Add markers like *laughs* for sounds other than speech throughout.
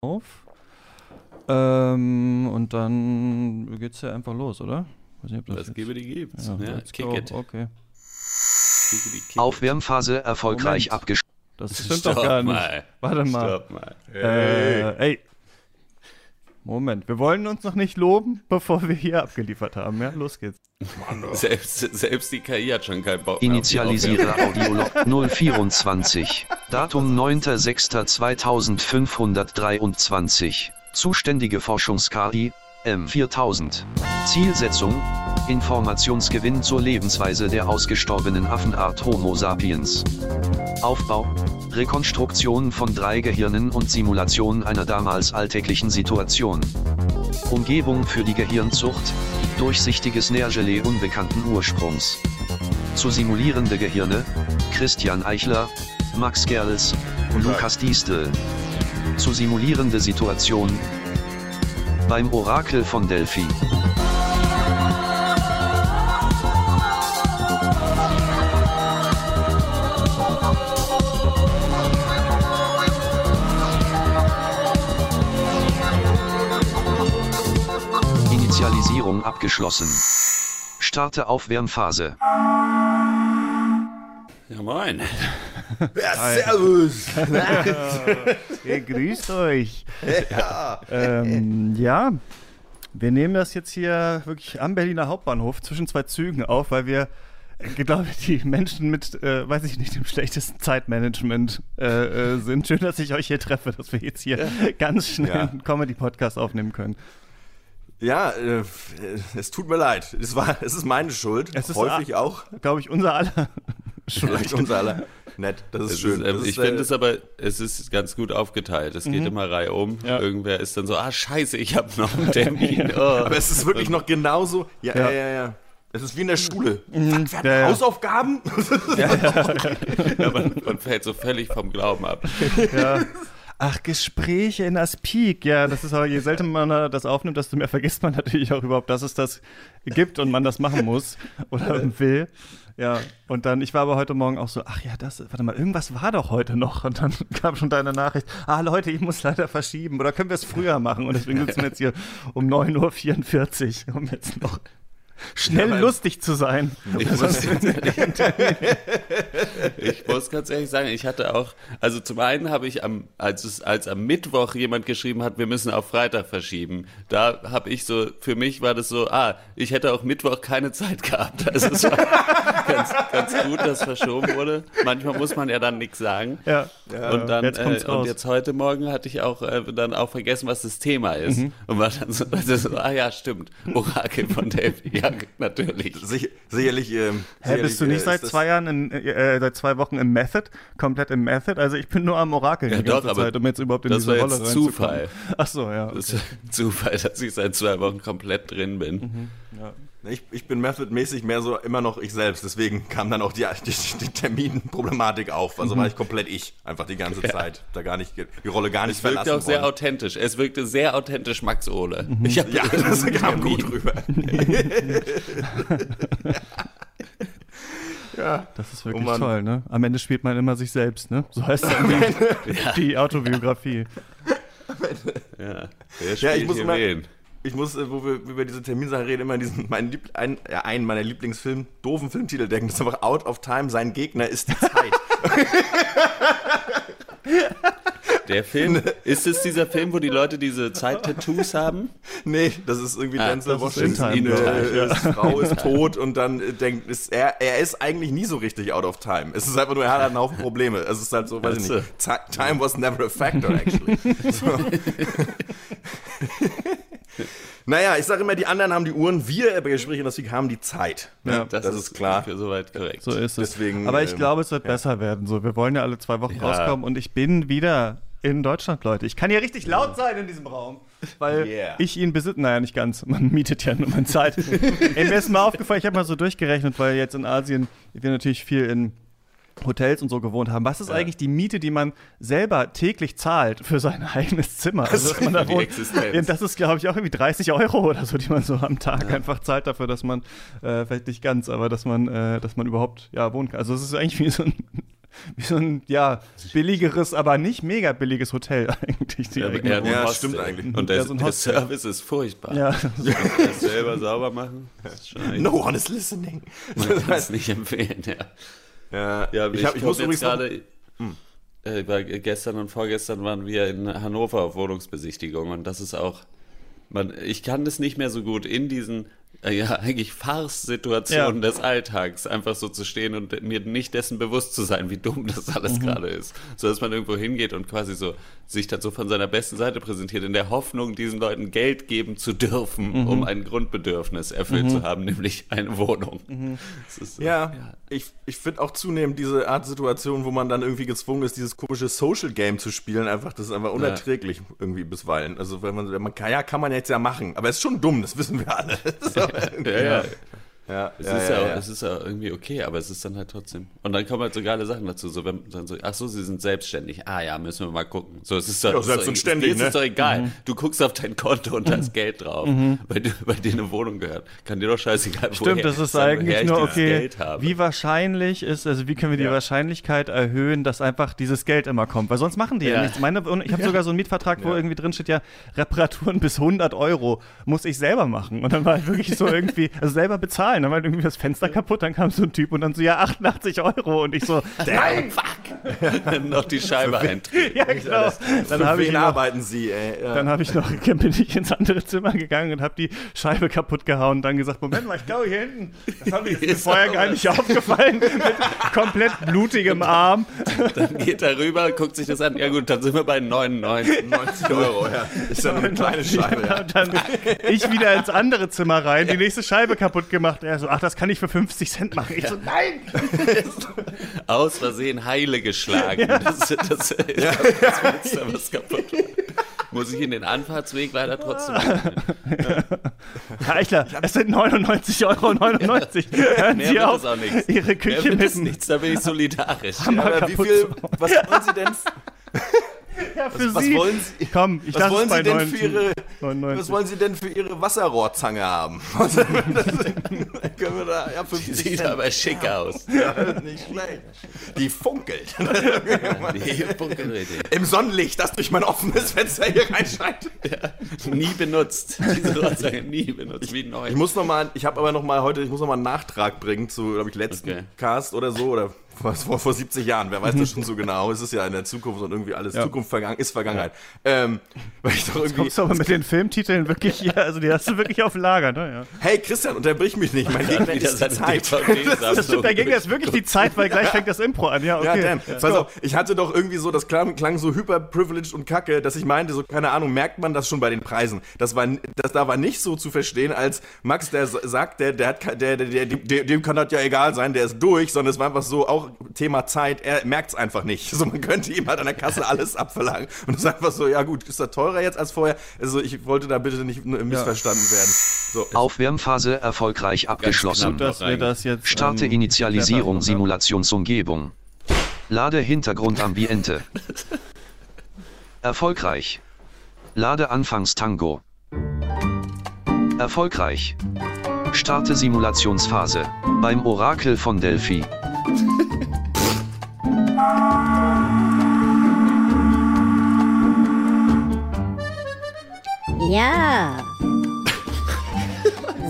auf. Ähm, und dann geht's ja einfach los, oder? Weiß nicht, ob das, das gebe die gibt's. Ja, ja kick it. Okay. Aufwärmphase erfolgreich abgeschlossen. Das *laughs* stimmt Stopp doch gar nicht. Mal. Warte mal. Stopp mal. Hey. Äh, ey. Moment, wir wollen uns noch nicht loben, bevor wir hier abgeliefert haben. Ja, los geht's. Mann, selbst, selbst die KI hat schon keinen Bock. Initialisiere Audiolog 024. *laughs* Datum 9.06.2523. Zuständige Forschungs-KI M4000. Zielsetzung Informationsgewinn zur Lebensweise der ausgestorbenen Affenart Homo sapiens. Aufbau Rekonstruktion von drei Gehirnen und Simulation einer damals alltäglichen Situation. Umgebung für die Gehirnzucht, durchsichtiges Nährgelee unbekannten Ursprungs. Zu simulierende Gehirne, Christian Eichler, Max Gerls, Lukas Diestel. Zu simulierende Situation, beim Orakel von Delphi. Initialisierung abgeschlossen. Starte Aufwärmphase. Ja, moin. Ja, servus. *laughs* Hey, grüßt euch. Ja. Ähm, ja, wir nehmen das jetzt hier wirklich am Berliner Hauptbahnhof zwischen zwei Zügen auf, weil wir, ich glaube, die Menschen mit, äh, weiß ich nicht, dem schlechtesten Zeitmanagement äh, äh, sind. Schön, dass ich euch hier treffe, dass wir jetzt hier ja. ganz schnell ja. einen Comedy-Podcast aufnehmen können. Ja, äh, es tut mir leid. Es, war, es ist meine Schuld. Es ist häufig auch. Glaube ich, unser aller Schuld. unser aller. Nett, das ist es schön. Ist, äh, das ich finde es aber, es ist ganz gut aufgeteilt. Es geht mhm. immer Reihe um. Ja. Irgendwer ist dann so, ah, scheiße, ich habe noch einen Termin. *laughs* Oh. Aber es ist wirklich noch genauso. Ja, ja, ja, ja. Es ist wie in der Schule. Mhm. Was, ja, Hausaufgaben? *laughs* Ja, ja. *laughs* ja man, man, fällt so völlig vom Glauben ab. Ja. Ach, Gespräche in Aspik. Ja, das ist aber, je seltener man das aufnimmt, desto mehr vergisst man natürlich auch überhaupt, dass es das gibt und man das machen muss oder will. Ja, und dann, ich war aber heute Morgen auch so, ach ja, das, warte mal, irgendwas war doch heute noch. Und dann *laughs* kam schon deine Nachricht, ah Leute, ich muss leider verschieben. Oder können wir es früher machen? Und deswegen sitzen wir jetzt hier um 9.44 Uhr, um jetzt noch schnell ja, lustig zu sein. Ich muss, ich muss, ganz ehrlich sagen, ich hatte auch, also zum einen habe ich am, als es, als am Mittwoch jemand geschrieben hat, wir müssen auf Freitag verschieben, da habe ich so, für mich war das so, ah, ich hätte auch Mittwoch keine Zeit gehabt. Also es war ganz, ganz gut, dass verschoben wurde. Manchmal muss man ja dann nichts sagen. Ja. ja und dann, jetzt äh, und jetzt heute Morgen hatte ich auch äh, dann auch vergessen, was das Thema ist. Mhm. Und war dann so, so, ah ja, stimmt, Orakel von Delphi. Ja, natürlich. Sich, sicherlich. Ähm, Hä, sicherlich, bist du nicht äh, seit zwei Jahren, in, äh, seit zwei Wochen im Method? Komplett im Method? Also ich bin nur am Orakel ja, die ganze doch, Zeit, um jetzt überhaupt in das diese war Rolle jetzt Zufall. Ach so, ja. Okay. Das ist *laughs* Zufall, dass ich seit zwei Wochen komplett drin bin. Mhm, ja. Ich, ich bin Method-mäßig mehr so immer noch ich selbst, deswegen kam dann auch die, die, die Terminproblematik auf. Also mhm. war ich komplett ich, einfach die ganze ja. Zeit. Da gar nicht, die Rolle gar nicht es verlassen. Es wirkte auch sehr authentisch. Es wirkte sehr authentisch Max Ole. Mhm. Ja, das kam gut rüber. *laughs* ja. Das ist wirklich oh toll, ne? Am Ende spielt man immer sich selbst, ne? So heißt *laughs* dann die, die Autobiografie. Ja, ja, ich muss hier wen? Ich muss, äh, wo wir über diese Terminsache reden, immer an diesen, meinen Liebl ein, ja, einen meiner Lieblingsfilm, doofen Filmtitel denken. Das ist einfach Out of Time, sein Gegner ist die Zeit. *laughs* Der Film, ist es dieser Film, wo die Leute diese Zeit-Tattoos haben? Nee, das ist irgendwie ah, Denzel Washington. In äh, ja. Frau ist tot und dann äh, denkt, ist, er, er ist eigentlich nie so richtig out of time. Es ist einfach nur, er hat einen Haufen Probleme. Es ist halt so, weiß ich nicht, time was never a factor, actually. *laughs* So. *laughs* Naja, ich sage immer, die anderen haben die Uhren, wir bei Gesprächen das haben die Zeit. Ne? Ja, das, das ist, ist klar. Für soweit korrekt. So ist es. Deswegen, Aber ich ähm, glaube, es wird ja. besser werden. So, wir wollen ja alle zwei Wochen ja. rauskommen und ich bin wieder in Deutschland, Leute. Ich kann hier richtig laut sein in diesem Raum, weil yeah. ich ihn besitze. Naja, nicht ganz. Man *laughs* mietet ja nur, man zahlt. *laughs* Ey, mir ist mal aufgefallen, ich habe mal so durchgerechnet, weil jetzt in Asien wir natürlich viel in Hotels und so gewohnt haben. Was ist ja. eigentlich die Miete, die man selber täglich zahlt für sein *laughs* eigenes Zimmer? *laughs* Also, dass man da wohnt, das ist, glaube ich, auch irgendwie 30 Euro oder so, die man so am Tag ja. einfach zahlt dafür, dass man, äh, vielleicht nicht ganz, aber dass man, äh, dass man überhaupt ja, wohnen kann. Also es ist eigentlich wie so ein wie so ein, ja, billigeres, aber nicht mega billiges Hotel *laughs* eigentlich. ja, ja, ja stimmt eigentlich. Und der, so der Service ist furchtbar. Ja. Das selber sauber machen. No one is listening. Man kann es nicht empfehlen, ja. Ja, ja ich, ich, hab, ich muss jetzt gerade... Hm. Äh, gestern und vorgestern waren wir in Hannover auf Wohnungsbesichtigung und das ist auch man, ich kann das nicht mehr so gut in diesen ja, eigentlich Farce-Situationen ja. des Alltags, einfach so zu stehen und mir nicht dessen bewusst zu sein, wie dumm das alles mhm. gerade ist. So dass man irgendwo hingeht und quasi so sich dann so von seiner besten Seite präsentiert, in der Hoffnung, diesen Leuten Geld geben zu dürfen, mhm. um ein Grundbedürfnis erfüllt mhm. zu haben, nämlich eine Wohnung. Mhm. So, ja, ja, ich, ich finde auch zunehmend diese Art Situation, wo man dann irgendwie gezwungen ist, dieses komische Social Game zu spielen, einfach, das ist einfach unerträglich ja. irgendwie bisweilen. Also wenn man, wenn man kann, ja, kann man jetzt ja machen, aber es ist schon dumm, das wissen wir alle. *laughs* *laughs* ja, ja. Ja, es, ja, ist ja, ja, es ist ja irgendwie okay, aber es ist dann halt trotzdem. Und dann kommen halt so geile Sachen dazu. So, wenn dann so, ach so, sie sind selbstständig. Ah ja, müssen wir mal gucken. So, es ist doch, ja, selbstständig. Es ist, ne? doch egal. Mhm. Du guckst auf dein Konto und da ist Geld drauf, mhm. bei, bei dir eine Wohnung gehört. Kann dir doch scheißegal Stimmt, das ist eigentlich nur okay. Wie wahrscheinlich ist, also wie können wir die Wahrscheinlichkeit erhöhen, dass einfach dieses Geld immer kommt? Weil sonst machen die ja, nichts. Meine, ich habe sogar so einen Mietvertrag, wo irgendwie drin steht, ja, Reparaturen *laughs* bis 100 Euro muss ich selber machen. Und dann war halt wirklich so irgendwie, also selber bezahlen. Dann war halt irgendwie das Fenster Fenster kaputt, dann kam so ein Typ und dann so, ja, 88 Euro und ich so, *laughs* nein, fuck! *laughs* noch die Scheibe eintreten. *laughs* Ja, genau. Dann habe ich noch, arbeiten Sie, ey? Ja. Dann habe ich noch, bin ich ins andere Zimmer gegangen und habe die Scheibe kaputt gehauen und dann gesagt, Moment mal, ich glaube hier hinten, das habe ich mir vorher gar nicht aufgefallen, mit komplett blutigem Arm. Dann geht er rüber, guckt sich das an, ja gut, dann sind wir bei 99, 90 Euro, ja. Ist dann eine kleine Scheibe, ja. Dann ich wieder ins andere Zimmer rein, die nächste Scheibe kaputt gemacht. Er so, ach, das kann ich für 50 Cent machen. Ich so, nein! *laughs* Aus Versehen heile geschlagen. *laughs* Ja. Das, das, das, *laughs* ja. das, was kaputt. Muss ich in den Anfahrtsweg leider trotzdem ja. Herr Eichler, es sind 99,99 Euro. 99. Hören Sie auf, Ihre Küche mit nichts, da bin ich solidarisch. Ja, wie viel, was wollen Sie denn... Ja, für was, Sie. Was wollen Sie, Komm, ich was wollen Sie denn 90, für Ihre, 99. Was wollen Sie denn für Ihre Wasserrohrzange haben? *laughs* Was, das, können wir da, ja, Die sieht Cent. aber schick aus. *laughs* Ja, nicht schlecht. Die funkelt. Die funkelt. Im Sonnenlicht, das durch mein offenes Fenster hier reinscheint. Ja, nie benutzt. Diese Rohrzange nie benutzt, wie neu. Ich muss noch mal, ich habe aber noch mal heute, ich muss noch mal einen Nachtrag bringen zu, glaube ich, letzten okay. Cast oder so, oder vor, vor 70 Jahren, wer weiß das schon so *laughs* genau. Es ist ja in der Zukunft und irgendwie alles ja. Zukunft vergangen, ist Vergangenheit. Ja. Ähm, weil ich doch irgendwie, Jetzt kommst du aber mit den Filmtiteln wirklich hier, also die hast du wirklich auf Lager, ne? Ja. Hey Christian, unterbrich mich nicht, mein Gegner ist die Zeit. das stimmt, der Gegner ist wirklich die Zeit, weil gleich fängt das Impro an, ja, okay. Ja, damn. Pass auf, ich hatte doch irgendwie so, das klang, klang so hyperprivileged und kacke, dass ich meinte, so, keine Ahnung, merkt man das schon bei den Preisen. Das war, das da war nicht so zu verstehen, als Max, der sagt, der, der hat, der, der, der, dem kann das ja egal sein, der ist durch, sondern es war einfach so auch Thema Zeit er merkt es einfach nicht. *laughs* So, man könnte ihm halt an der Kasse alles abverlangen. Und es ist einfach so, ja gut, ist das teurer jetzt als vorher? Also ich wollte da bitte nicht missverstanden ja. werden. So. Aufwärmphase erfolgreich abgeschlossen. Knapp, das jetzt, Starte ähm, Initialisierung Simulationsumgebung. Lade Hintergrundambiente. Erfolgreich. Lade Anfangstango. Erfolgreich. Starte Simulationsphase. Beim Orakel von Delphi. Ja.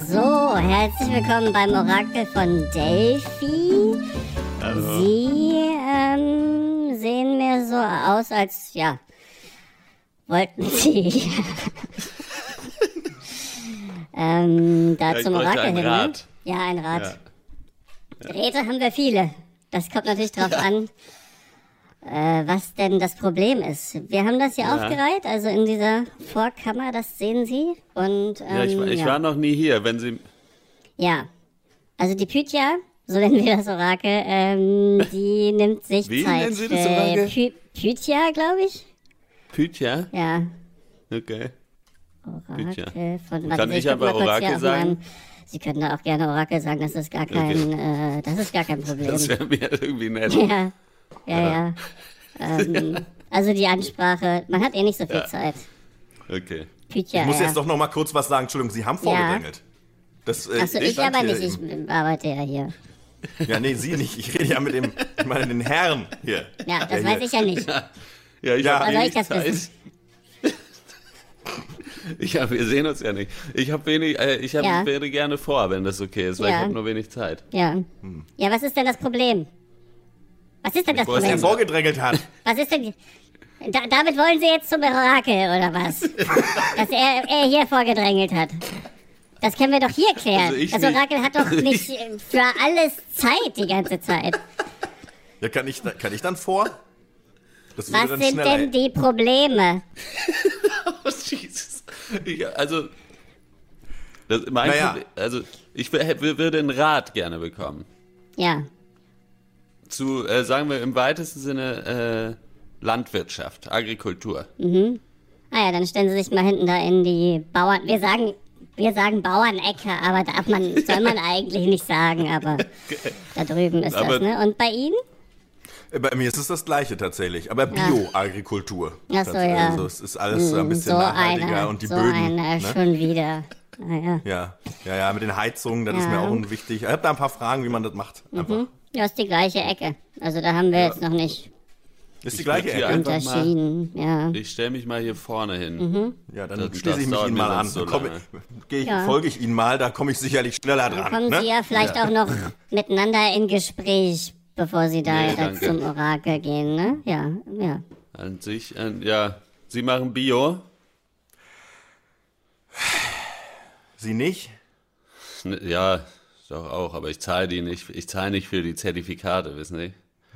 So, herzlich willkommen beim Orakel von Delphi. Hallo. Sie ähm, sehen mir so aus, als ja wollten Sie *laughs* ähm, da ja, zum Orakel hin. Rad. Ja, ein Rad. Ja. Räte haben wir viele. Das kommt natürlich drauf ja. an, äh, was denn das Problem ist. Wir haben das hier ja. aufgereiht, also in dieser Vorkammer, das sehen Sie. Und, ähm, ja, ich, ich ja. war noch nie hier, wenn Sie. Ja, also die Pythia, so nennen wir das Orakel, ähm, die *laughs* nimmt sich Wie Zeit. Nennen Sie das Orakel? Py Pythia, glaube ich. Pythia? Ja. Okay. Orakel Pythia. von. Kann ich, ich aber Orakel sagen? Sie können da auch gerne Orakel sagen, das ist gar kein, okay. äh, das ist gar kein *laughs* Problem. Das wäre mir irgendwie nett. *laughs* Ja, ja, ja. ähm, also die Ansprache, man hat eh nicht so viel ja. Zeit. Okay. Pythia, ich muss jetzt doch noch mal kurz was sagen. Entschuldigung, Sie haben vorgedrängelt. Das, äh, Achso, ich, ich aber nicht, ich arbeite ja hier. Ja, nee, Sie nicht. Ich rede ja mit dem, ich meine den Herrn hier. Ja, das weiß ich ja nicht. Ja, ich Ja. habe ich wenig das Zeit. Ich hab, wir sehen uns ja nicht. Ich habe wenig, äh, ich hab, Ja. wäre gerne vor, wenn das okay ist, weil Ja. ich habe nur wenig Zeit. Ja. Hm. Ja, was ist denn das Problem? Was ist denn das Was er Problem? vorgedrängelt hat. Was ist denn. Da, damit wollen Sie jetzt zum Orakel, oder was? *laughs* Dass er, er hier vorgedrängelt hat. Das können wir doch hier klären. Also das nicht. Orakel hat doch *laughs* nicht äh, für alles Zeit die ganze Zeit. Ja, kann ich, kann ich dann vor? Das Was dann sind denn die Probleme? *laughs* Oh, Jesus. Ich, also, das, mein Naja. Problem, also ich würde einen Rat gerne bekommen. Ja. Zu, äh, sagen wir im weitesten Sinne, äh, Landwirtschaft, Agrikultur. Ah ja, dann stellen Sie sich mal hinten da in die Bauern. Wir sagen, wir sagen Bauernecke, aber darf man, soll man *laughs* eigentlich nicht sagen, aber da drüben ist Aber- das, ne? Und bei Ihnen? Bei mir ist es das Gleiche tatsächlich, aber Bio-Agrikultur. Ach so, ja. Also es ist alles ein bisschen so nachhaltiger einer, und die so Böden. einer ne? schon wieder. Ja, ja, ja, mit den Heizungen, das ist Ja. mir auch unwichtig. Ich habe da ein paar Fragen, wie man das macht. Einfach. Ja, ist die gleiche Ecke. Also da haben wir jetzt noch nicht Ist die Ich gleiche Ecke. Einfach mal- unterschieden. Ja. Ich stelle mich mal hier vorne hin. Mhm. Ja, dann Das- schließe ich mich Ihnen mal an. so Dann komm, ich, Ja. Folge ich Ihnen mal, da komme ich sicherlich schneller Dann dran. kommen ne? Sie ja vielleicht auch noch miteinander in Gespräch, bevor Sie da Nee, zum Orakel gehen, ne? Ja, ja. An sich, äh, ja, Sie machen Bio. Sie nicht? Ja, doch auch, aber ich zahle die nicht. Ich zahle nicht für die Zertifikate, wissen Sie?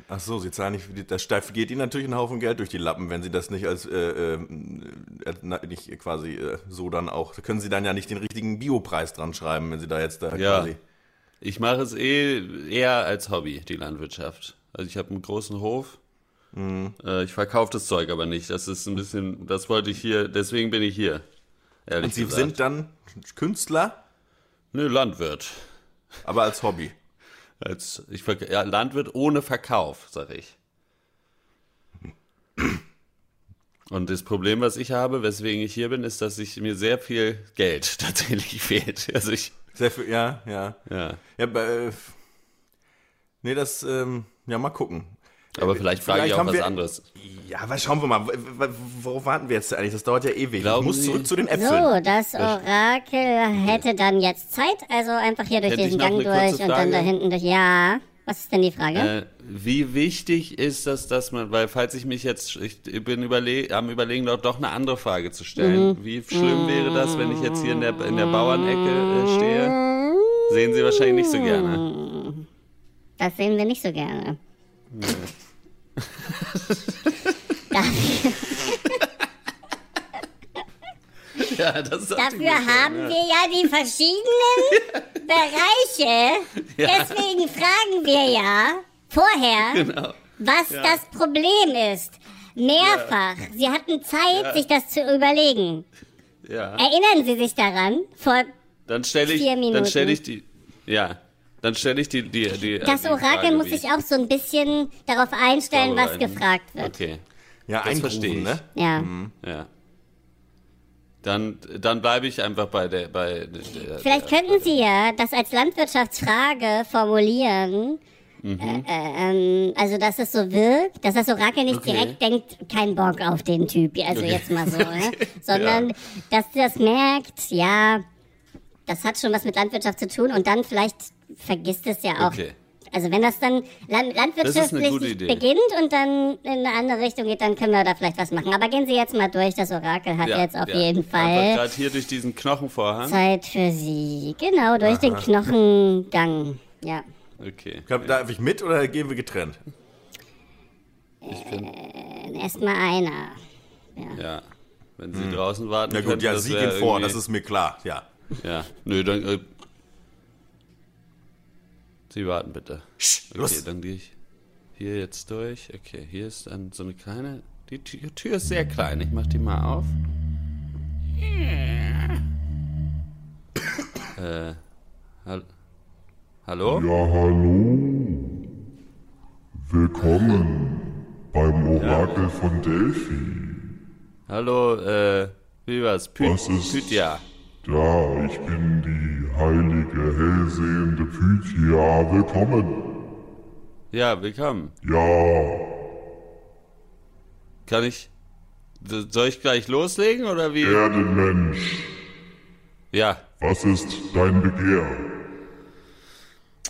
Ach so, Sie zahlen nicht für die, das geht Ihnen natürlich ein Haufen Geld durch die Lappen, wenn Sie das nicht als, äh, äh, äh, nicht quasi äh, so dann auch, da können Sie dann ja nicht den richtigen Biopreis dran schreiben, wenn Sie da jetzt da Ja. quasi. Ich mache es eh eher als Hobby, die Landwirtschaft. Also ich habe einen großen Hof. Mhm. Äh, ich verkaufe das Zeug aber nicht. Das ist ein bisschen, das wollte ich hier, deswegen bin ich hier. Und Sie gesagt. sind dann Künstler, Nö, Landwirt. aber als Hobby. Als, ich, ja, Landwirt ohne Verkauf, sag ich. Und das Problem, was ich habe, weswegen ich hier bin, ist, dass ich mir sehr viel Geld *laughs* tatsächlich fehlt. Also ich, Sehr viel, ja, ja. ja. Ja, äh, nee, das, ähm, ja, mal gucken. Aber vielleicht frage ich auch was anderes. Ja, aber schauen wir mal, worauf warten wir jetzt eigentlich? Das dauert ja ewig. Glauben ich muss zurück zu den Äpfeln. So, das Orakel hätte dann jetzt Zeit, also einfach hier durch Hätte ich diesen Gang durch und dann da hinten durch. Ja. Was ist denn die Frage? Äh, wie wichtig ist das, dass man, weil falls ich mich jetzt, ich bin überle am überlegen, doch, doch eine andere Frage zu stellen. Mhm. Wie schlimm wäre das, wenn ich jetzt hier in der, in der Bauernecke äh, stehe? Sehen Sie wahrscheinlich nicht so gerne. Das sehen wir nicht so gerne. Dafür, *laughs* *laughs* Ja, das dachte ich dafür haben ja. wir ja die verschiedenen *laughs* Bereiche. Deswegen fragen wir ja vorher, Genau. was das Problem ist. Mehrfach. Sie hatten Zeit, Ja. sich das zu überlegen. Ja. Erinnern Sie sich daran? Vor Dann stelle ich, Vier dann Minuten. stelle ich die, ja, dann stelle ich die, die, die das die Orakel muss sich ich auch so ein bisschen darauf einstellen, was gefragt wird. Okay, Ja, Das verstehe ich. ne? Ja. ja. Dann, dann bleibe ich einfach bei der, bei der, Vielleicht könnten Sie ja das als Landwirtschaftsfrage formulieren. Mhm. Äh, ähm, also, dass es so wirkt, dass das Orakel nicht Okay. direkt denkt, kein Bock auf den Typ, also Okay. jetzt mal so, ne? *laughs* sondern dass das merkt, ja, das hat schon was mit Landwirtschaft zu tun und dann vielleicht vergisst es ja auch. Okay. Also wenn das dann land Das landwirtschaftlich Idee. beginnt und dann in eine andere Richtung geht, dann können wir da vielleicht was machen. Aber gehen Sie jetzt mal durch, das Orakel hat jetzt auf jeden Einfach Fall gerade hier durch diesen Knochenvorhang. Zeit für Sie. Genau, durch den Knochengang. Ja. Okay. Ich glaub, Darf ich mit oder gehen wir getrennt? Erstmal einer. Ja. Wenn Sie draußen warten Na gut, könnten, ja, das Sie gehen vor, irgendwie- das ist mir klar, ja. Ja, nö, dann. Äh, Sie warten bitte. Sch, Okay, los. dann gehe ich hier jetzt durch. Okay, hier ist dann so eine kleine. Die Tür, ist sehr klein. Ich mach die mal auf. Äh. Hall Hallo? Ja, hallo. Willkommen beim Orakel von Delphi. Hallo, äh. Wie war's? Pü Was ist- Pythia. Ja, ich bin die heilige, hellsehende Pythia, willkommen. Ja, willkommen. Ja. Kann ich. Soll ich gleich loslegen oder wie? Erdenmensch. Ja. Was ist dein Begehr?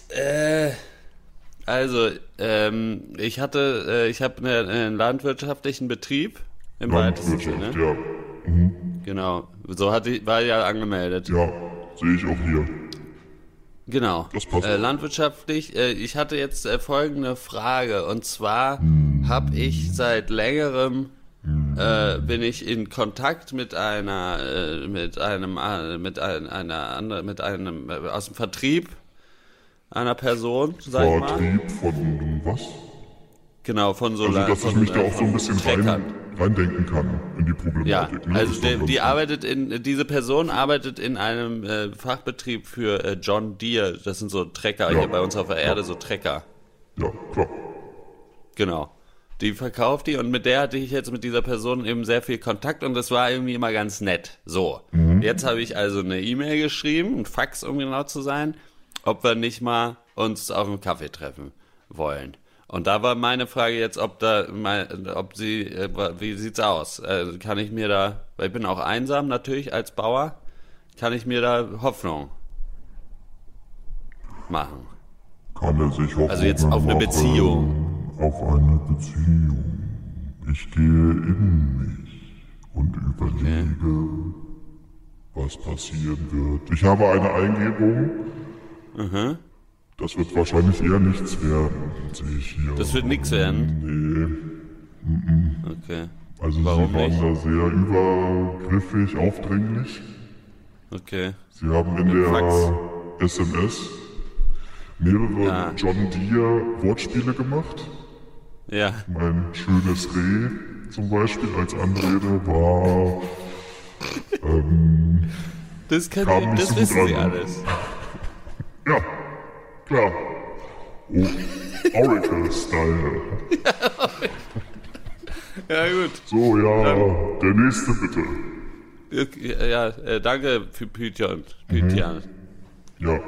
Äh. Also, ähm, ich hatte, äh, ich habe eine, einen landwirtschaftlichen Betrieb im weitesten Sinne. Ja. Mhm. Genau, so hatte, war ja angemeldet. Ja, sehe ich auch hier. Genau. Äh, landwirtschaftlich, äh, ich hatte jetzt äh, folgende Frage und zwar hm. habe ich seit längerem äh, bin ich in Kontakt mit einer äh, mit einem äh, mit ein, einer andere mit einem aus dem Vertrieb einer Person, sag Vertrieb ich mal. Vertrieb von was? Genau, von so Also, dass von, ich mich da auch so ein bisschen rein, reindenken kann in die Problematik. Ja, ne? also die, die arbeitet in, diese Person arbeitet in einem äh, Fachbetrieb für äh, John Deere. Das sind so Trecker Ja. hier bei uns auf der Erde, Ja. so Trecker. Ja, klar. Genau. Die verkauft die und mit der hatte ich jetzt mit dieser Person eben sehr viel Kontakt und das war irgendwie immer ganz nett. So. Jetzt habe ich also eine E-Mail geschrieben, ein Fax, um genau zu sein, ob wir nicht mal uns auf einen Kaffee treffen wollen. Und da war meine Frage jetzt, ob da, ob sie, äh, wie sieht's aus? Äh, kann ich mir da, weil ich bin auch einsam natürlich als Bauer, kann ich mir da Hoffnung machen? Kann er sich Hoffnung Also jetzt auf eine machen Beziehung. Auf eine Beziehung. Ich gehe in mich und überlege, was passieren wird. Ich habe eine Eingebung. Mhm. Das wird wahrscheinlich eher nichts werden, sehe ich hier. Das wird nix werden. Nee. Okay. Also Warum sie waren nicht? da sehr übergriffig, aufdringlich. Okay. Sie haben in Im der Fax. SMS mehrere Ah. John Deere Wortspiele gemacht. Ja. Mein schönes Reh zum Beispiel als Anrede war ähm, Das, kann Kam ich, nicht das so gut wissen sie alles. ja, klar. Oh, Oracle-Style. Ja, gut. So, ja, der nächste bitte. Ja, äh, danke für Python. Python. Ja,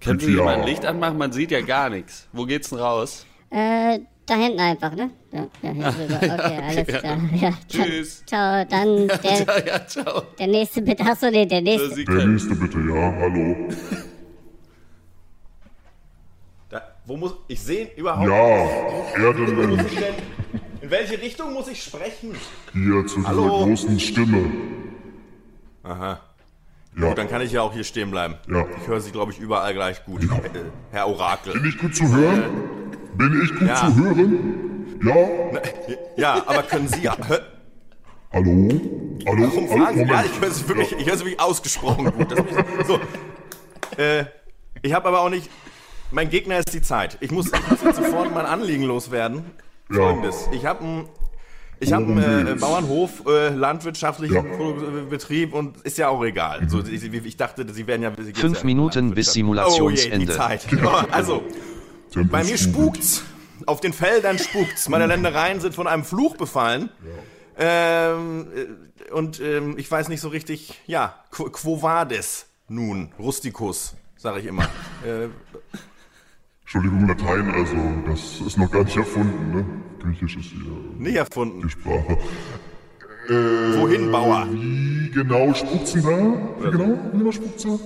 Können Sie mal ein Licht anmachen? Man sieht ja gar nichts. Wo geht's denn raus? Äh, da hinten einfach, ne? Ja, ja, hinten rüber. *laughs* Okay, alles klar. Ja, dann, Tschüss. Ciao, dann *laughs* der, Ja, ja, ciao. der nächste bitte. Achso, nee, der nächste. Der nächste bitte, ja, hallo. Da, wo muss ich sehen überhaupt? Ja, Erdenmensch, In welche Richtung muss ich sprechen? hier zu dieser Hallo? großen Stimme. Aha. Ja, Gut, dann kann ich ja auch hier stehen bleiben. Ja. Ich höre Sie, glaube ich, überall gleich gut, äh, Herr Orakel. bin ich gut zu hören? Bin ich gut Ja. zu hören? Ja, Ja, aber können Sie ja. Hör, hallo? Hallo? warum hallo? fragen Sie? Ja, ich höre Sie wirklich, ich höre Sie wirklich ausgesprochen gut. So. Äh, ich habe aber auch nicht. Mein Gegner ist die Zeit. Ich muss, ich muss jetzt sofort mein Anliegen loswerden. Ja. Folgendes. Ich habe einen ich hab Worum einen äh? Bauernhof, äh, landwirtschaftlichen Ja. Pro- Betrieb und ist ja auch egal. So, ich, ich dachte, Sie wären ja... Sie Fünf ja Minuten bis Oh je, Simulationsende. die Zeit. *laughs* Also, Tempo bei mir spukt's. Auf den Feldern spukt's. Meine Ländereien sind von einem Fluch befallen. Ähm, äh, und ähm, ich weiß nicht so richtig, ja, quo, quo vadis nun? Rusticus, sage ich immer. äh, Entschuldigung, Latein, also, das ist noch gar nicht erfunden, ne? Griechisch ist hier nicht erfunden. die Sprache. Wohin, Bauer? Wie genau spukt's da? Wie genau? Wie genau spukt's da?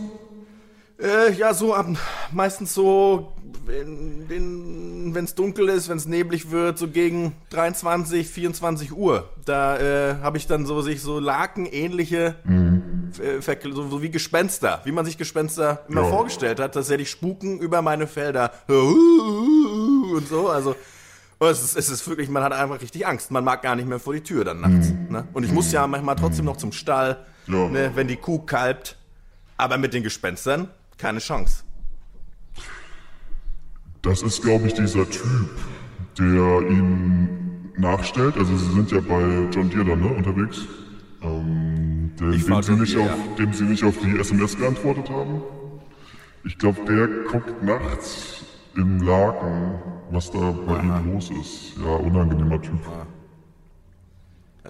Äh, ja, so ab, meistens so, wenn es dunkel ist, wenn es neblig wird, so gegen 23, 24 Uhr. Da äh, habe ich dann so sich so Lakenähnliche, äh, Ver- so, so wie Gespenster, wie man sich Gespenster immer Ja. vorgestellt hat, dass ja die spuken über meine Felder und so. Also und es ist, es ist wirklich, man hat einfach richtig Angst. Man mag gar nicht mehr vor die Tür dann nachts. Ne? Und ich muss ja manchmal trotzdem noch zum Stall, Ja. ne, wenn die Kuh kalbt. Aber mit den Gespenstern keine Chance. Das ist, glaube ich, dieser Typ, der ihn nachstellt. Also, Sie sind ja bei John Deere dann, ne, unterwegs. Ähm, der, Ich dem, Sie nicht auf, dem Sie nicht auf die SMS geantwortet haben. Ich glaube, der guckt nachts im Laken, was da bei ihm los ist. Ja, unangenehmer Typ.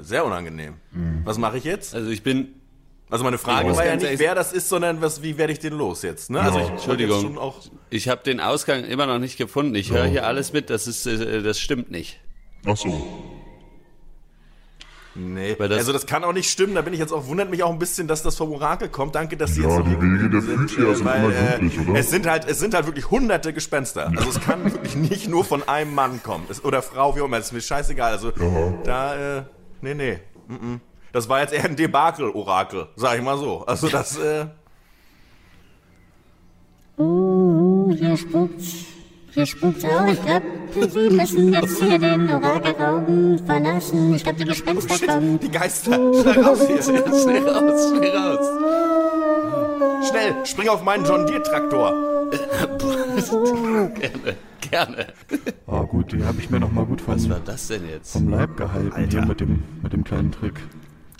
Sehr unangenehm. Was mache ich jetzt? Also ich bin, Also meine Frage war ja nicht, wer das ist, sondern was, wie werde ich den los jetzt? Ne? Ja. Also ich, Entschuldigung, ich habe den Ausgang immer noch nicht gefunden. Ich ja. höre hier alles mit, das, ist, äh, das stimmt nicht. Ach so. Nee, das also das kann auch nicht stimmen. Da bin ich jetzt auch, wundert mich auch ein bisschen, dass das vom Orakel kommt. Danke, dass Sie ja, jetzt so die Wege der Physik sind weil, immer glücklich, äh, oder? Es sind halt, es sind halt wirklich hunderte Gespenster. Also es kann wirklich nicht nur von einem Mann kommen. Es, oder Frau, wie auch immer. Das ist mir scheißegal. Also ja. da, äh, nee, nee. Mm -mm. Das war jetzt eher ein Debakel-Orakel, sag ich mal so. Also das, äh. Uh, hier spukt's. Hier spukt's auch. Ich glaube, Sie müssen jetzt hier den Orakelraum verlassen. Ich glaube, die Gespenster oh, kommen. Die Geister. Schnell raus hier. Schnell raus, schnell raus. Schnell, spring auf meinen John Deere-Traktor. *laughs* gerne, gerne. Oh, gut, die habe ich mir noch mal gut vom, Was war das denn jetzt? vom Leib gehalten Alter. hier mit dem, mit dem kleinen Trick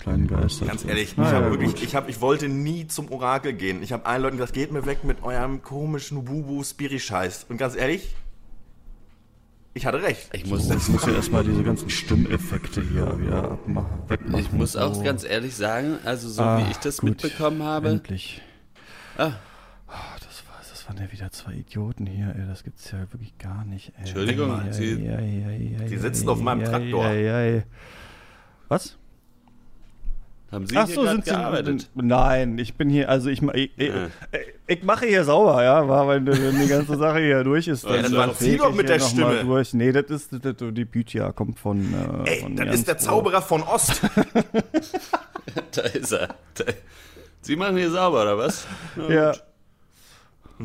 kleinen Geister. Ganz ehrlich, ah, ich, ja, wirklich, ich, hab, ich wollte nie zum Orakel gehen. Ich habe allen Leuten gesagt, geht mir weg mit eurem komischen Bubu-Spiri-Scheiß. Und ganz ehrlich, ich hatte recht. Ich muss, so, ich muss ja erstmal diese ganzen Stimmeffekte hier wieder abmachen, wegmachen. Ich muss auch so. ganz ehrlich sagen, also so ah, wie ich das gut, mitbekommen habe. Endlich. Ah. Oh, das, war, das waren ja wieder zwei Idioten hier, ey. Das gibt's ja wirklich gar nicht, ey. Entschuldigung, Sie, Sie sitzen auf meinem Traktor. Was? Haben Sie Ach hier so, sind gearbeitet? Sie, nein, ich bin hier, also ich, ich, ich, ich, mache hier sauber, ja, weil wenn die ganze Sache hier durch ist, dann, dann ja, zieh doch mit der Stimme. Durch. Nee, das ist, das, die Bütia kommt von. Äh, Ey, von das ist der Zauberer von Ost. *laughs* da ist er. Da. Sie machen hier sauber, oder was? Na, ja.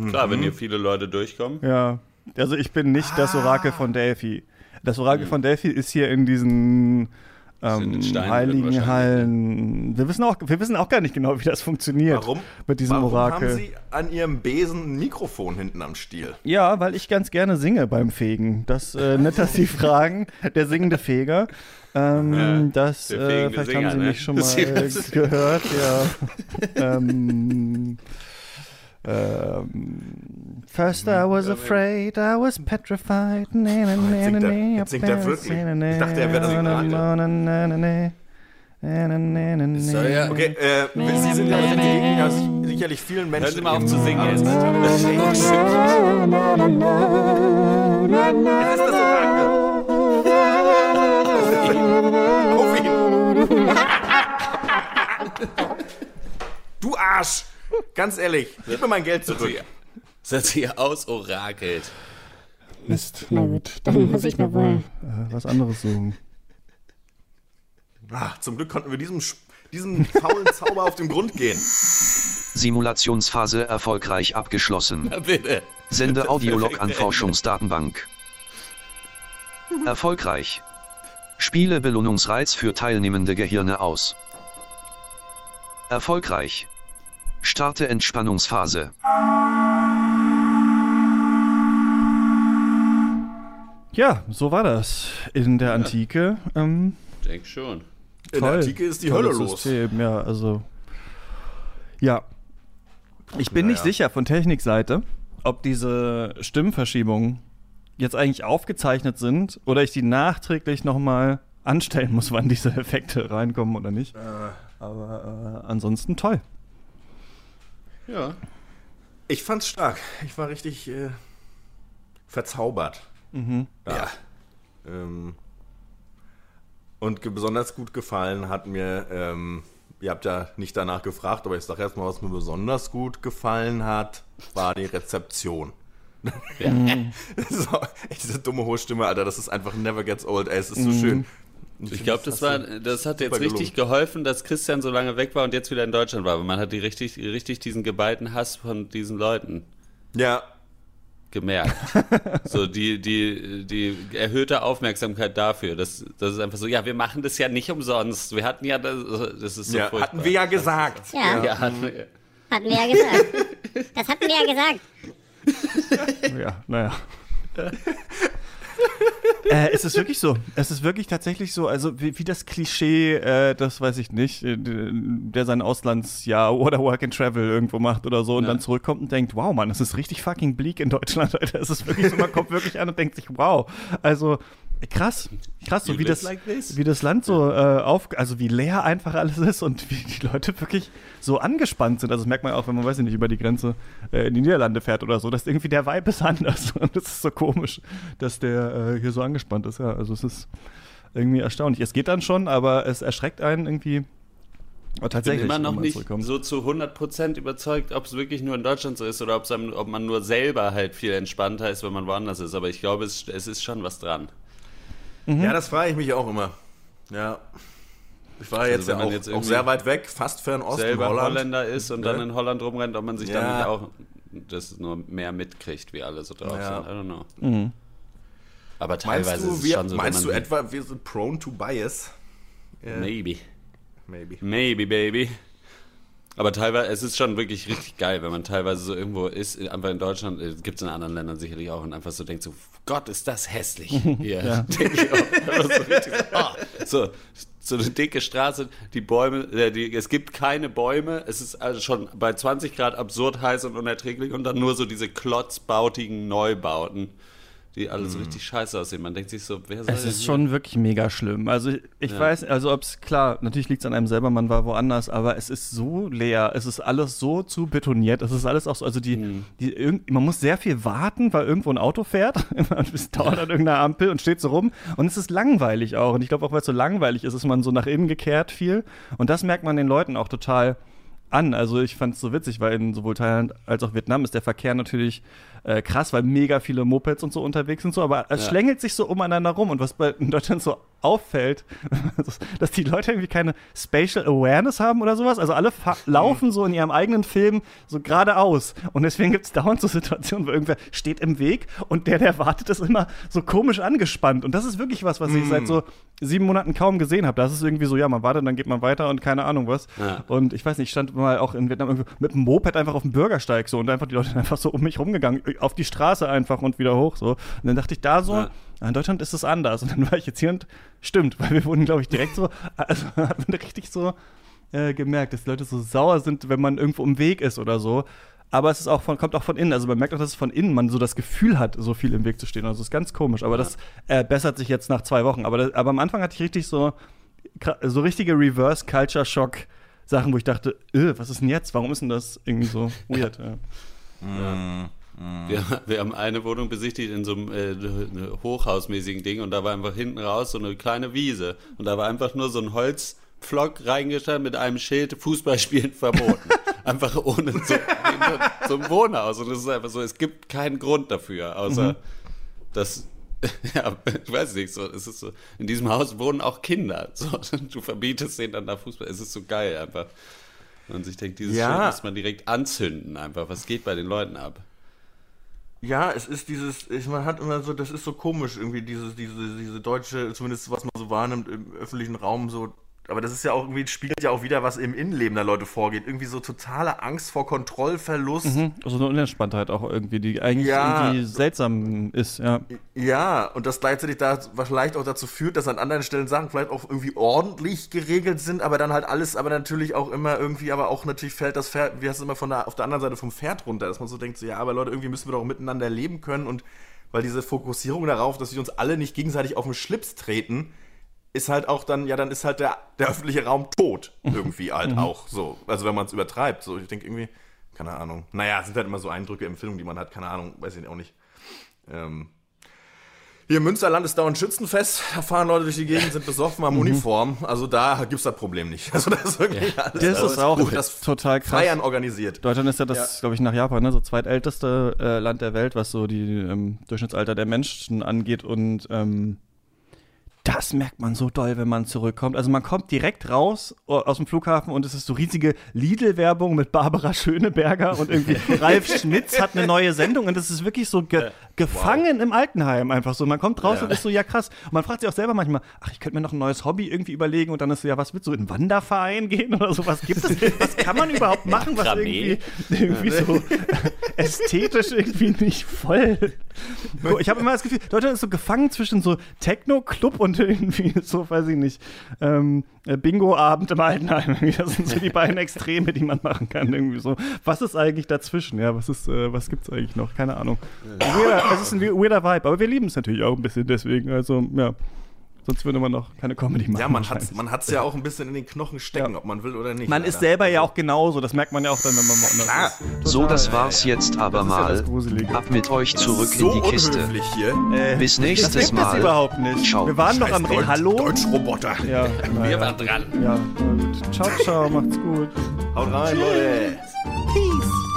Klar, mhm. wenn hier viele Leute durchkommen. Ja. Also ich bin nicht ah. das Orakel von Delphi. Das Orakel mhm. von Delphi ist hier in diesen ähm, heiligen Hallen. Wir wissen, auch, wir wissen auch gar nicht genau, wie das funktioniert. Warum? Mit diesem Warum Orakel. haben Sie an Ihrem Besen ein Mikrofon hinten am Stiel? Ja, weil ich ganz gerne singe beim Fegen. Das äh, *laughs* nett, dass Sie fragen. Der singende Feger. Ähm, ja, das, äh, vielleicht Singer, haben Sie ne? mich schon *laughs* mal gehört. Ja. *laughs* ähm, Um, first I was afraid, I was petrified. Oh, jetzt singt er wirklich. Ich dachte, er wäre das ja. Okay, äh, Sie sind ja, ja sicherlich vielen Menschen. Hören Sie mal auf zu singen jetzt. Ist das Orakel. Du Arsch! Ganz ehrlich, gib mir mein Geld zurück. Setz hier aus, orakelt. Mist. Na gut, dann muss ich mir wohl äh, was anderes suchen. Ach, zum Glück konnten wir diesem, diesem faulen *laughs* Zauber auf den Grund gehen. Simulationsphase erfolgreich abgeschlossen. Na bitte. Sende *laughs* Audiolog an Forschungsdatenbank. Erfolgreich. Spiele Belohnungsreiz für teilnehmende Gehirne aus. Erfolgreich. Starte Entspannungsphase. Ja, so war das in der Antike. Ähm, Denk schon. In der Antike ist die Hölle los. System, ja, also. Ja. Ich bin naja. nicht sicher von Technikseite, ob diese Stimmverschiebungen jetzt eigentlich aufgezeichnet sind oder ich die nachträglich nochmal anstellen muss, wann diese Effekte reinkommen oder nicht. Äh. Aber äh, ansonsten toll. Ja. Ich fand's stark. Ich war richtig äh, verzaubert. Mhm. Ja. Ähm, und besonders gut gefallen hat mir, ähm, ihr habt ja nicht danach gefragt, aber ich sage erstmal, was mir besonders gut gefallen hat, war die Rezeption. Ja. Mhm. *laughs* so, diese dumme hohe Stimme, Alter, das ist einfach never gets old, ey, es ist so mhm. schön. Ich, ich glaube, das war, das hat jetzt richtig gelungen. geholfen, dass Christian so lange weg war und jetzt wieder in Deutschland war. Aber man hat die richtig, richtig diesen geballten Hass von diesen Leuten. Ja. Gemerkt. *laughs* so die, die, die erhöhte Aufmerksamkeit dafür. Das, das ist einfach so, ja, wir machen das ja nicht umsonst. Wir hatten ja, das, das ist so ja, Hatten wir ja gesagt. Ja, ja hatten, wir, hatten wir ja gesagt. *laughs* Das hatten wir ja gesagt. *laughs* ja, naja. *laughs* äh, es ist wirklich so. Es ist wirklich tatsächlich so. Also wie, wie das Klischee, äh, das weiß ich nicht, äh, der sein Auslandsjahr oder Work and Travel irgendwo macht oder so und ja. dann zurückkommt und denkt, wow, Mann, es ist richtig fucking bleak in Deutschland. *laughs* Alter. Es ist wirklich so, man kommt wirklich an und denkt sich, wow. Also Krass, krass, so wie das, like wie das Land so äh, auf, also wie leer einfach alles ist und wie die Leute wirklich so angespannt sind. Also das merkt man auch, wenn man, weiß ich nicht, über die Grenze äh, in die Niederlande fährt oder so, dass irgendwie der Vibe ist anders. *laughs* Und das ist so komisch, dass der äh, hier so angespannt ist. Ja, also es ist irgendwie erstaunlich. Es geht dann schon, aber es erschreckt einen irgendwie aber tatsächlich, ich bin immer noch nicht so zu 100% überzeugt, ob es wirklich nur in Deutschland so ist oder ob man nur selber halt viel entspannter ist, wenn man woanders ist. Aber ich glaube, es, es ist schon was dran. Mhm. Ja, das frage ich mich auch immer. Ja. Ich war also jetzt ja auch, jetzt auch, sehr weit weg, fast Fernost selber Holland. Holländer ist und ja. dann in Holland rumrennt, ob man sich ja. dann nicht auch das nur mehr mitkriegt, wie alle so drauf ja. sind. I don't know. Mhm. Aber teilweise du, ist es wir, schon so. Meinst du etwa, wir sind prone to bias? Maybe. Maybe. Maybe, baby. Aber teilweise, es ist schon wirklich richtig geil, wenn man teilweise so irgendwo ist, einfach in Deutschland, äh, gibt es in anderen Ländern sicherlich auch, und einfach so denkt so, Gott, ist das hässlich hier. *laughs* ja. *laughs* Denke ich auch. so, oh, so, so eine dicke Straße, die Bäume, äh, die, es gibt keine Bäume, es ist also schon bei 20 Grad absurd heiß und unerträglich und dann nur so diese klotzbautigen Neubauten die alle so mhm. richtig scheiße aussehen. Man denkt sich so, wer soll Es ist schon wirklich mega schlimm. Also ich ja. weiß, also ob es, klar, natürlich liegt es an einem selber, man war woanders, aber es ist so leer, es ist alles so zu betoniert, es ist alles auch so, also die, mhm. die man muss sehr viel warten, weil irgendwo ein Auto fährt, *laughs* es dauert an irgendeiner Ampel und steht so rum und es ist langweilig auch. Und ich glaube auch, weil es so langweilig ist, ist man so nach innen gekehrt viel und das merkt man den Leuten auch total an. Also ich fand es so witzig, weil in sowohl Thailand als auch Vietnam ist der Verkehr natürlich äh, krass, weil mega viele Mopeds und so unterwegs sind so, aber es ja. schlängelt sich so umeinander rum und was bei in Deutschland so auffällt, *laughs* dass die Leute irgendwie keine Spatial Awareness haben oder sowas. Also alle laufen so in ihrem eigenen Film so geradeaus. Und deswegen gibt es dauernd so *laughs* Situationen, wo irgendwer steht im Weg und der, der wartet, ist immer so komisch angespannt. Und das ist wirklich was, was ich mm. seit so sieben Monaten kaum gesehen habe. Das ist irgendwie so, ja, man wartet, dann geht man weiter und keine Ahnung was. Ja. Und ich weiß nicht, ich stand mal auch in Vietnam mit einem Moped einfach auf dem Bürgersteig so und einfach die Leute einfach so um mich rumgegangen auf die Straße einfach und wieder hoch so. Und dann dachte ich da so, ja. in Deutschland ist es anders. Und dann war ich jetzt hier und stimmt, weil wir wurden, glaube ich, direkt so, also *laughs* hat man richtig so äh, gemerkt, dass die Leute so sauer sind, wenn man irgendwo im Weg ist oder so. Aber es ist auch von, kommt auch von innen. Also man merkt auch, dass es von innen man so das Gefühl hat, so viel im Weg zu stehen. Also es ist ganz komisch. Aber ja. das äh, bessert sich jetzt nach zwei Wochen. Aber, das, aber am Anfang hatte ich richtig so, so richtige Reverse-Culture-Shock. Sachen, wo ich dachte, äh, was ist denn jetzt? Warum ist denn das irgendwie so weird? *laughs* Ja. Ja. Wir, wir, haben eine Wohnung besichtigt in so einem äh, hochhausmäßigen Ding und da war einfach hinten raus so eine kleine Wiese und da war einfach nur so ein Holzpflock reingestellt mit einem Schild Fußballspielen verboten. *laughs* einfach ohne so, so ein Wohnhaus und es ist einfach so, es gibt keinen Grund dafür, außer mhm. dass *laughs* ja, ich weiß nicht, so, es ist so, in diesem Haus wohnen auch Kinder. So, du verbietest denen dann da Fußball. Es ist so geil einfach. Und sich denkt, dieses ja. Schild muss man direkt anzünden einfach. Was geht bei den Leuten ab? Ja, es ist dieses, ich, man hat immer so, das ist so komisch irgendwie, dieses, diese, diese deutsche, zumindest was man so wahrnimmt im öffentlichen Raum, so aber das ist ja auch irgendwie, spiegelt ja auch wieder, was im Innenleben der Leute vorgeht. Irgendwie so totale Angst vor Kontrollverlust. Mhm. Also eine Unentspanntheit auch irgendwie, die eigentlich ja. irgendwie seltsam ist, ja. Ja, und das gleichzeitig da vielleicht auch dazu führt, dass an anderen Stellen Sachen vielleicht auch irgendwie ordentlich geregelt sind, aber dann halt alles, aber natürlich auch immer irgendwie, aber auch natürlich fällt das Pferd, wie heißt es immer von der, auf der anderen Seite vom Pferd runter, dass man so denkt, so, ja, aber Leute, irgendwie müssen wir doch miteinander leben können und weil diese Fokussierung darauf, dass wir uns alle nicht gegenseitig auf den Schlips treten, ist halt auch dann, ja, dann ist halt der, der öffentliche Raum tot. Irgendwie halt mhm. auch so. Also wenn man es übertreibt. So, ich denke irgendwie, keine Ahnung. Naja, es sind halt immer so Eindrücke, Empfindungen, die man hat, keine Ahnung, weiß ich auch nicht. Ähm, hier im Münsterland ist dauernd Schützenfest, da fahren Leute durch die Gegend, sind besoffen, haben mhm. Uniform. Also da gibt es das Problem nicht. *laughs* Also das ist wirklich ja. alles. Das ist auch das total krass. Feiern organisiert. Deutschland ist ja das, ja. glaube ich, nach Japan, ne, so zweitälteste äh, Land der Welt, was so die ähm, Durchschnittsalter der Menschen angeht. Und ähm, das merkt man so doll, wenn man zurückkommt. Also man kommt direkt raus aus dem Flughafen und es ist so riesige Lidl-Werbung mit Barbara Schöneberger und irgendwie *laughs* Ralf Schmitz hat eine neue Sendung und das ist wirklich so ge gefangen wow. im Altenheim einfach so. Man kommt raus ja. und ist so, ja krass. Und man fragt sich auch selber manchmal, ach, ich könnte mir noch ein neues Hobby irgendwie überlegen und dann ist so, ja, was willst du, in einen Wanderverein gehen oder so? Was gibt es? *laughs* Was kann man überhaupt machen, was irgendwie, irgendwie so *laughs* ästhetisch irgendwie nicht voll. Ich habe immer das Gefühl, Deutschland ist so gefangen zwischen so Techno-Club und irgendwie so, weiß ich nicht, ähm, Bingo-Abend im Altenheim. *laughs* Das sind so die beiden Extreme, die man machen kann. Irgendwie so. Was ist eigentlich dazwischen? Ja, was ist, äh, was gibt's eigentlich noch? Keine Ahnung. Weirder, es ist ein weirder Vibe, aber wir lieben es natürlich auch ein bisschen deswegen. Also, ja. Sonst würde man noch keine Comedy machen. Ja, man hat es man ja auch ein bisschen in den Knochen stecken, ja. ob man will oder nicht. Man leider. ist selber ja auch genauso, das merkt man ja auch dann, wenn man mal Klar. ist. So, das war's jetzt aber mal. Ja Ab mit euch zurück so in die Kiste. Hier. Äh, Bis nächstes das gibt Mal. Das überhaupt nicht. Ciao. Wir waren noch am Deutsch, Hallo. Deutschroboter. Ja, Wir ja. waren dran. Ja, Ciao, ciao, macht's gut. Haut rein, Leute. Peace.